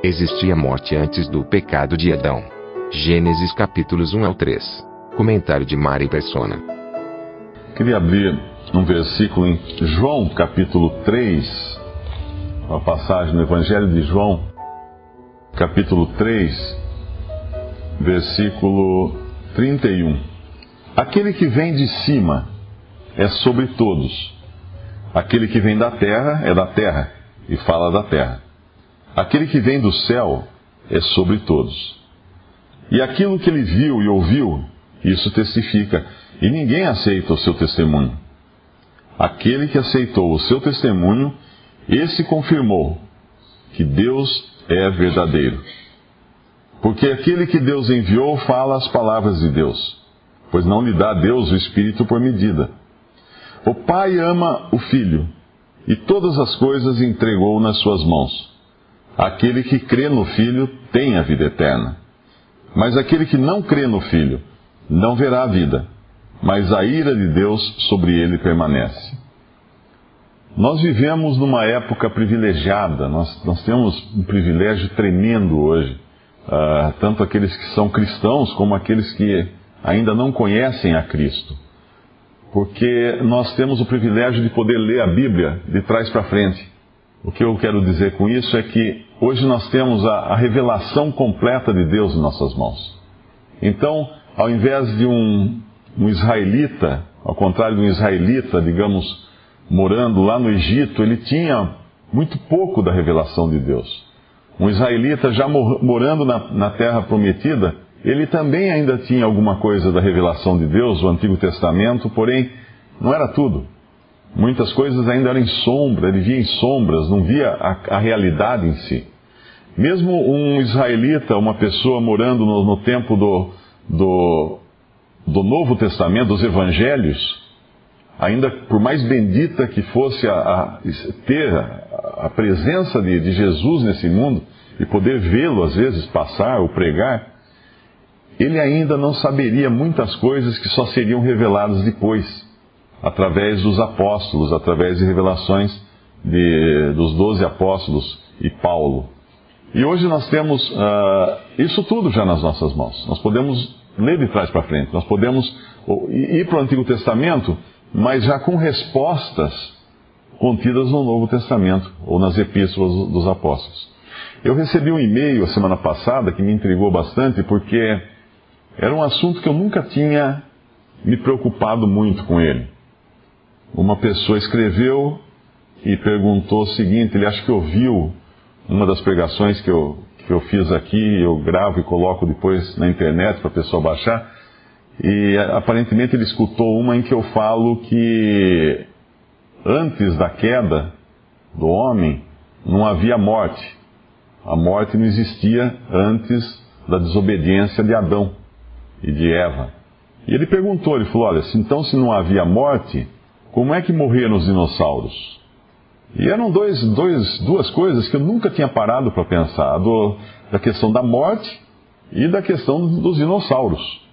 Existia morte antes do pecado de Adão. Gênesis capítulos 1 ao 3. Comentário de Mari Persona. Queria abrir um versículo em João capítulo 3, uma passagem no Evangelho de João, capítulo 3, versículo 31. Aquele que vem de cima é sobre todos. Aquele que vem da terra é da terra e fala da terra. Aquele que vem do céu é sobre todos. E aquilo que ele viu e ouviu, isso testifica, e ninguém aceita o seu testemunho. Aquele que aceitou o seu testemunho, esse confirmou que Deus é verdadeiro. Porque aquele que Deus enviou fala as palavras de Deus, pois não lhe dá Deus o Espírito por medida. O Pai ama o Filho, e todas as coisas entregou nas suas mãos. Aquele que crê no Filho tem a vida eterna. Mas aquele que não crê no Filho não verá a vida, mas a ira de Deus sobre ele permanece. Nós vivemos numa época privilegiada, nós, nós temos um privilégio tremendo hoje, uh, tanto aqueles que são cristãos como aqueles que ainda não conhecem a Cristo. Porque nós temos o privilégio de poder ler a Bíblia de trás para frente. O que eu quero dizer com isso é que hoje nós temos a, a, revelação completa de Deus em nossas mãos. Então, ao invés de um, um israelita, ao contrário de um israelita, digamos, morando lá no Egito, ele tinha muito pouco da revelação de Deus. Um israelita já morando na, na terra prometida, ele também ainda tinha alguma coisa da revelação de Deus, o Antigo Testamento, porém, não era tudo. Muitas coisas ainda eram em sombra, ele via em sombras, não via a, a realidade em si. Mesmo um israelita, uma pessoa morando no, no tempo do, do, do, Novo Testamento, dos Evangelhos, ainda por mais bendita que fosse a, a ter a, a presença de, de Jesus nesse mundo e poder vê-lo às vezes passar ou pregar, ele ainda não saberia muitas coisas que só seriam reveladas depois através dos apóstolos, através de revelações de, dos doze apóstolos e Paulo. E hoje nós temos uh, isso tudo já nas nossas mãos. Nós podemos ler de trás para frente, nós podemos ir para o Antigo Testamento, mas já com respostas contidas no Novo Testamento ou nas epístolas dos apóstolos. Eu recebi um e-mail a semana passada que me intrigou bastante porque era um assunto que eu nunca tinha me preocupado muito com ele uma pessoa escreveu e perguntou o seguinte: ele acha que ouviu uma das pregações que eu, que eu fiz aqui, eu gravo e coloco depois na internet para a pessoa baixar. E aparentemente ele escutou uma em que eu falo que antes da queda do homem não havia morte. A morte não existia antes da desobediência de Adão e de Eva. E ele perguntou, ele falou, olha, então se não havia morte, como é que morreram os dinossauros? E eram dois, dois, duas coisas que eu nunca tinha parado para pensar: do, da questão da morte e da questão dos dinossauros.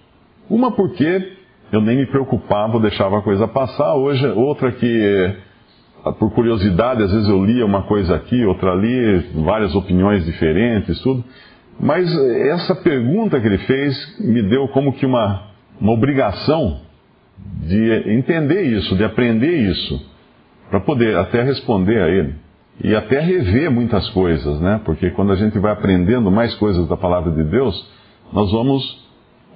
Uma porque eu nem me preocupava, deixava a coisa passar, hoje outra que, por curiosidade, às vezes eu lia uma coisa aqui, outra ali, várias opiniões diferentes, tudo. Mas essa pergunta que ele fez me deu como que uma, uma obrigação de entender isso, de aprender isso, para poder até responder a ele. E até rever muitas coisas, né? Porque quando a gente vai aprendendo mais coisas da palavra de Deus, nós vamos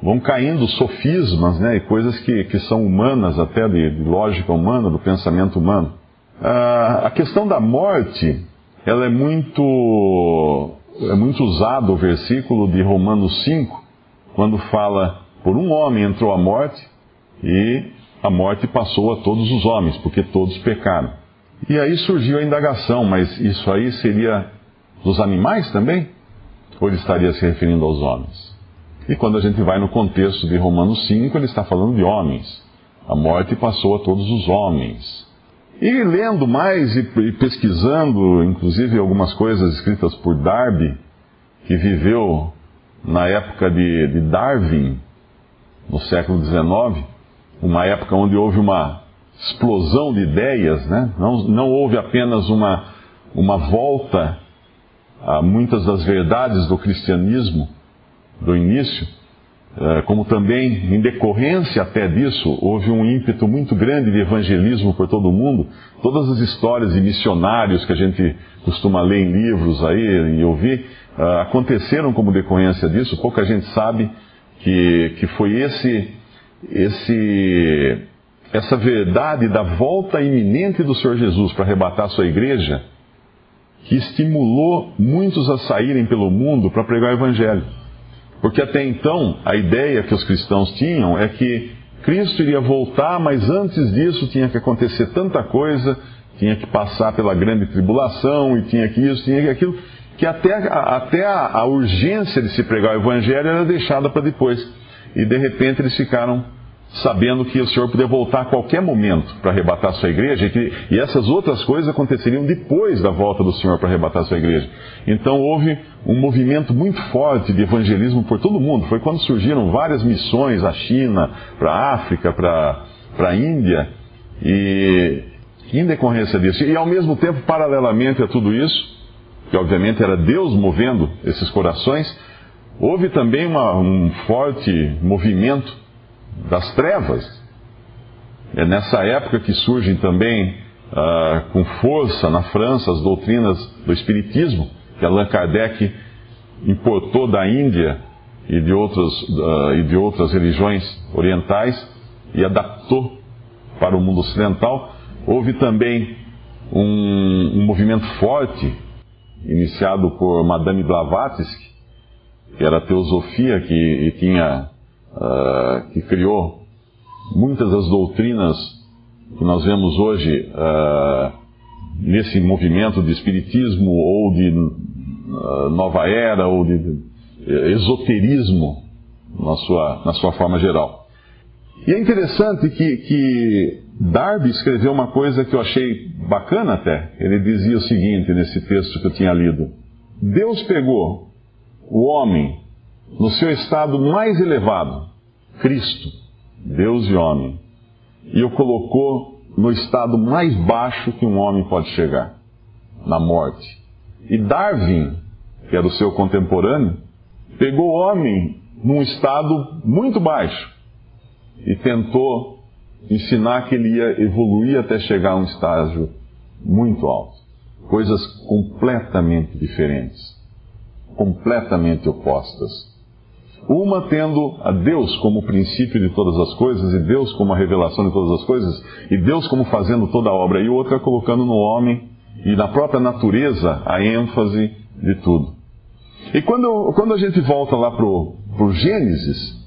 vão caindo sofismas, né? E coisas que, que são humanas, até de, de lógica humana, do pensamento humano. Ah, a questão da morte, ela é muito, é muito usado o versículo de Romanos 5, quando fala, por um homem entrou a morte, e a morte passou a todos os homens, porque todos pecaram. E aí surgiu a indagação, mas isso aí seria dos animais também? Ou ele estaria se referindo aos homens? E quando a gente vai no contexto de Romanos 5, ele está falando de homens. A morte passou a todos os homens. E lendo mais e pesquisando, inclusive algumas coisas escritas por Darby, que viveu na época de, de Darwin, no século XIX, uma época onde houve uma explosão de ideias, né? não, não houve apenas uma, uma volta a muitas das verdades do cristianismo do início, eh, como também, em decorrência até disso, houve um ímpeto muito grande de evangelismo por todo o mundo. Todas as histórias de missionários que a gente costuma ler em livros aí e ouvir, eh, aconteceram como decorrência disso. Pouca gente sabe que, que foi esse, esse, essa verdade da volta iminente do Senhor Jesus para arrebatar a sua igreja que estimulou muitos a saírem pelo mundo para pregar o Evangelho. Porque até então, a ideia que os cristãos tinham é que Cristo iria voltar, mas antes disso tinha que acontecer tanta coisa, tinha que passar pela grande tribulação, e tinha que isso, tinha que aquilo, que até, até a, a urgência de se pregar o Evangelho era deixada para depois. E de repente eles ficaram sabendo que o Senhor podia voltar a qualquer momento para arrebatar sua igreja, e, que, e essas outras coisas aconteceriam depois da volta do Senhor para arrebatar sua igreja. Então houve um movimento muito forte de evangelismo por todo o mundo. Foi quando surgiram várias missões à China, para a África, para a Índia, e em decorrência disso. E ao mesmo tempo, paralelamente a tudo isso, que obviamente era Deus movendo esses corações, houve também uma, um forte movimento das trevas. É nessa época que surgem também uh, com força na França as doutrinas do Espiritismo, que Allan Kardec importou da Índia e de, outros, uh, e de outras religiões orientais e adaptou para o mundo ocidental. Houve também um, um movimento forte, iniciado por Madame Blavatsky, que era a teosofia que tinha uh, que criou muitas das doutrinas que nós vemos hoje uh, nesse movimento de espiritismo ou de uh, nova era ou de esoterismo na sua, na sua forma geral. E é interessante que, que Darby escreveu uma coisa que eu achei bacana até. Ele dizia o seguinte nesse texto que eu tinha lido: Deus pegou o homem no seu estado mais elevado, Cristo, Deus e homem, e o colocou no estado mais baixo que um homem pode chegar, na morte. E Darwin, que era o seu contemporâneo, pegou o homem num estado muito baixo e tentou ensinar que ele ia evoluir até chegar a um estágio muito alto. Coisas completamente diferentes, completamente opostas. Uma tendo a Deus como princípio de todas as coisas, e Deus como a revelação de todas as coisas, e Deus como fazendo toda a obra, e outra colocando no homem e na própria natureza a ênfase de tudo. E quando, quando a gente volta lá para o Gênesis,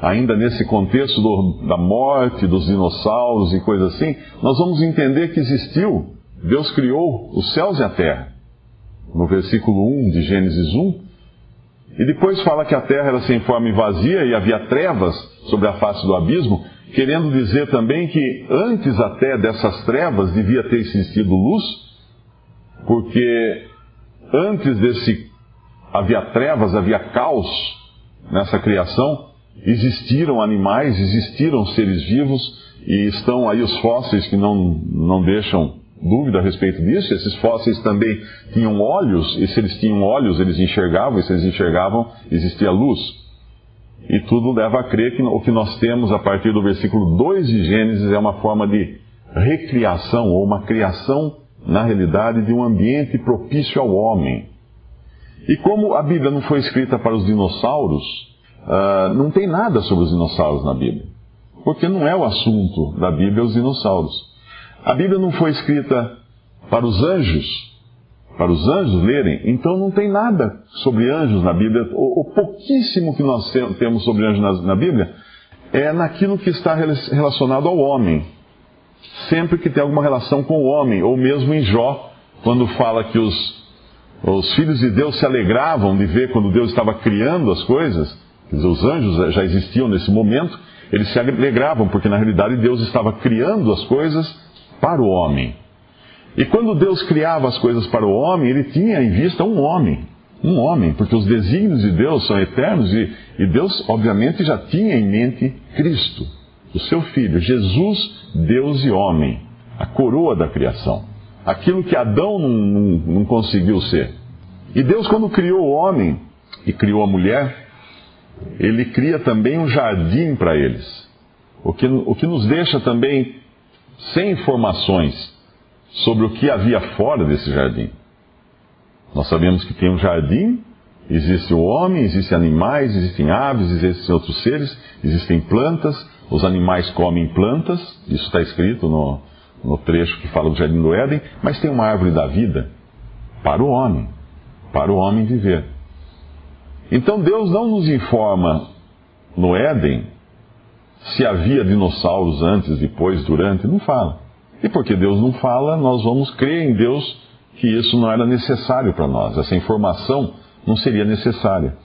ainda nesse contexto do, da morte, dos dinossauros e coisas assim, nós vamos entender que existiu, Deus criou os céus e a terra. No versículo 1 de Gênesis 1, e depois fala que a terra era sem forma e vazia e havia trevas sobre a face do abismo, querendo dizer também que antes até dessas trevas devia ter existido luz, porque antes desse havia trevas, havia caos nessa criação, existiram animais, existiram seres vivos e estão aí os fósseis que não, não deixam dúvida a respeito disso. Esses fósseis também tinham olhos, e se eles tinham olhos, eles enxergavam, e se eles enxergavam, existia luz. E tudo leva a crer que o que nós temos a partir do versículo 2 de Gênesis é uma forma de recriação, ou uma criação, na realidade, de um ambiente propício ao homem. E como a Bíblia não foi escrita para os dinossauros, uh, não tem nada sobre os dinossauros na Bíblia. Porque não é o assunto da Bíblia os dinossauros. A Bíblia não foi escrita para os anjos, para os anjos lerem, então não tem nada sobre anjos na Bíblia. O, o pouquíssimo que nós temos sobre anjos na, na Bíblia é naquilo que está relacionado ao homem. sempre que tem alguma relação com o homem, ou mesmo em Jó, quando fala que os, os filhos de Deus se alegravam de ver quando Deus estava criando as coisas, quer dizer, os anjos já existiam nesse momento, eles se alegravam, porque na realidade Deus estava criando as coisas para o homem. E quando Deus criava as coisas para o homem, ele tinha em vista um homem. Um homem, porque os desígnios de Deus são eternos e, e Deus, obviamente, já tinha em mente Cristo, o seu Filho, Jesus, Deus e homem, a coroa da criação. Aquilo que Adão não, não, não conseguiu ser. E Deus, quando criou o homem e criou a mulher, ele cria também um jardim para eles. O que, o que nos deixa também sem informações sobre o que havia fora desse jardim. Nós sabemos que tem um jardim, existe o homem, existem animais, existem aves, existem outros seres, existem plantas, os animais comem plantas, isso está escrito no, no trecho que fala do jardim do Éden, mas tem uma árvore da vida para o homem, para o homem viver. Então Deus não nos informa no Éden se havia dinossauros antes, depois, durante, não fala. E porque Deus não fala, nós vamos crer em Deus que isso não era necessário para nós, essa informação não seria necessária.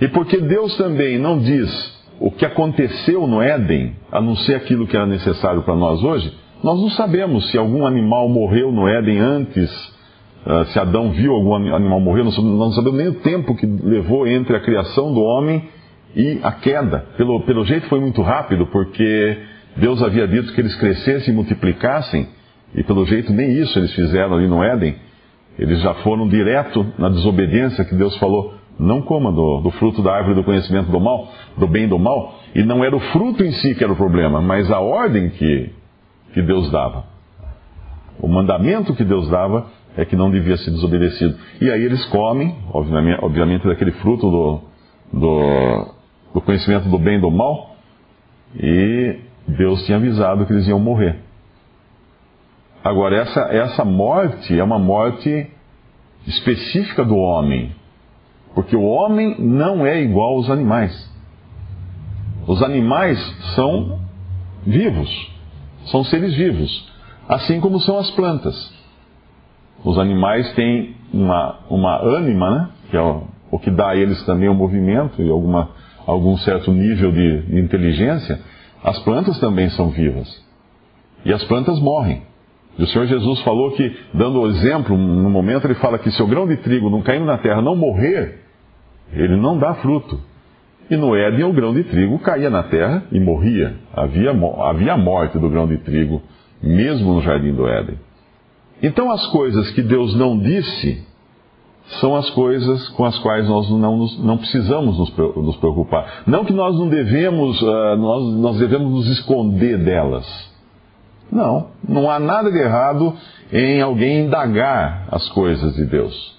E porque Deus também não diz o que aconteceu no Éden, a não ser aquilo que era necessário para nós hoje, nós não sabemos se algum animal morreu no Éden antes, uh, se Adão viu algum animal morrer, nós não sabemos nem o tempo que levou entre a criação do homem e a queda. Pelo, pelo jeito foi muito rápido, porque Deus havia dito que eles crescessem e multiplicassem, e pelo jeito nem isso eles fizeram ali no Éden. Eles já foram direto na desobediência que Deus falou: não coma do, do, fruto da árvore do conhecimento do mal, do bem e do mal. E não era o fruto em si que era o problema, mas a ordem que, que Deus dava. O mandamento que Deus dava é que não devia ser desobedecido. E aí eles comem, obviamente, obviamente daquele fruto do, do, do conhecimento do bem e do mal, e Deus tinha avisado que eles iam morrer. Agora, essa, essa morte é uma morte específica do homem, porque o homem não é igual aos animais. Os animais são vivos, são seres vivos, assim como são as plantas. Os animais têm uma, uma ânima, né? que é o, o que dá a eles também o movimento e alguma, algum certo nível de, inteligência as plantas também são vivas. E as plantas morrem. E o Senhor Jesus falou que, dando o exemplo, no momento ele fala que se o grão de trigo não caindo na terra não morrer, ele não dá fruto. E no Éden o grão de trigo caía na terra e morria. Havia, havia morte do grão de trigo, mesmo no jardim do Éden. Então as coisas que Deus não disse, são as coisas com as quais nós não, nos, não precisamos nos, preocupar. Não que nós não devemos, uh, nós, nós devemos nos esconder delas. Não, não há nada de errado em alguém indagar as coisas de Deus.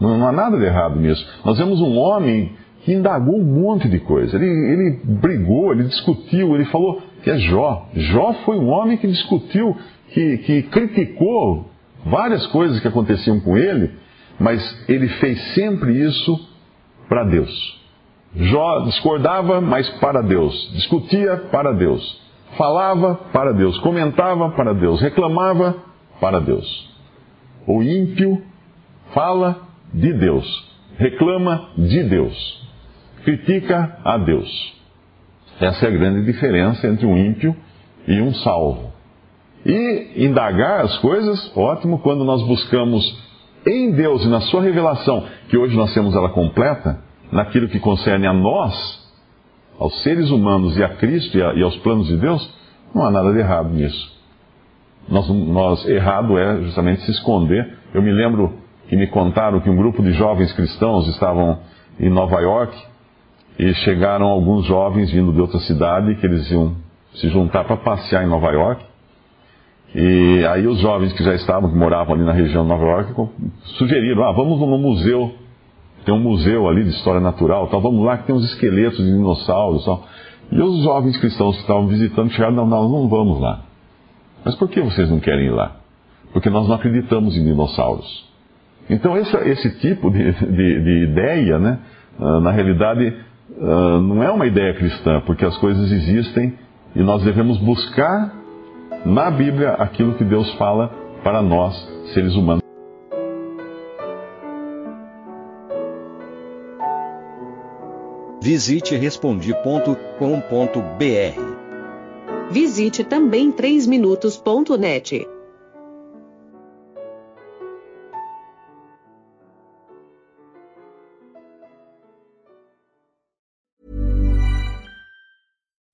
Não, não há nada de errado nisso. Nós vemos um homem que indagou um monte de coisa. Ele, ele brigou, ele discutiu, ele falou que é Jó. Jó foi um homem que discutiu, que, que criticou várias coisas que aconteciam com ele mas ele fez sempre isso para Deus. Jó discordava, mas para Deus. Discutia para Deus. Falava para Deus. Comentava para Deus. Reclamava para Deus. O ímpio fala de Deus. Reclama de Deus. Critica a Deus. Essa é a grande diferença entre um ímpio e um salvo. E indagar as coisas, ótimo, quando nós buscamos em Deus e na sua revelação, que hoje nós temos ela completa, naquilo que concerne a nós, aos seres humanos e a Cristo e, a, e aos planos de Deus, não há nada de errado nisso. Nós, nós, errado é justamente se esconder. Eu me lembro que me contaram que um grupo de jovens cristãos estavam em Nova York e chegaram alguns jovens vindo de outra cidade que eles iam se juntar para passear em Nova York. E aí os jovens que já estavam, que moravam ali na região de Nova York, sugeriram, ah, vamos no museu, tem um museu ali de história natural, tal, vamos lá que tem uns esqueletos de dinossauros tal. E os jovens cristãos que estavam visitando chegaram, não, nós não vamos lá. Mas por que vocês não querem ir lá? Porque nós não acreditamos em dinossauros. Então esse, esse tipo de, de, de ideia, né, ah, na realidade, ah, não é uma ideia cristã, porque as coisas existem e nós devemos buscar na Bíblia aquilo que Deus fala para nós, seres humanos. Visite respondi.com.br. Visite também 3minutos.net.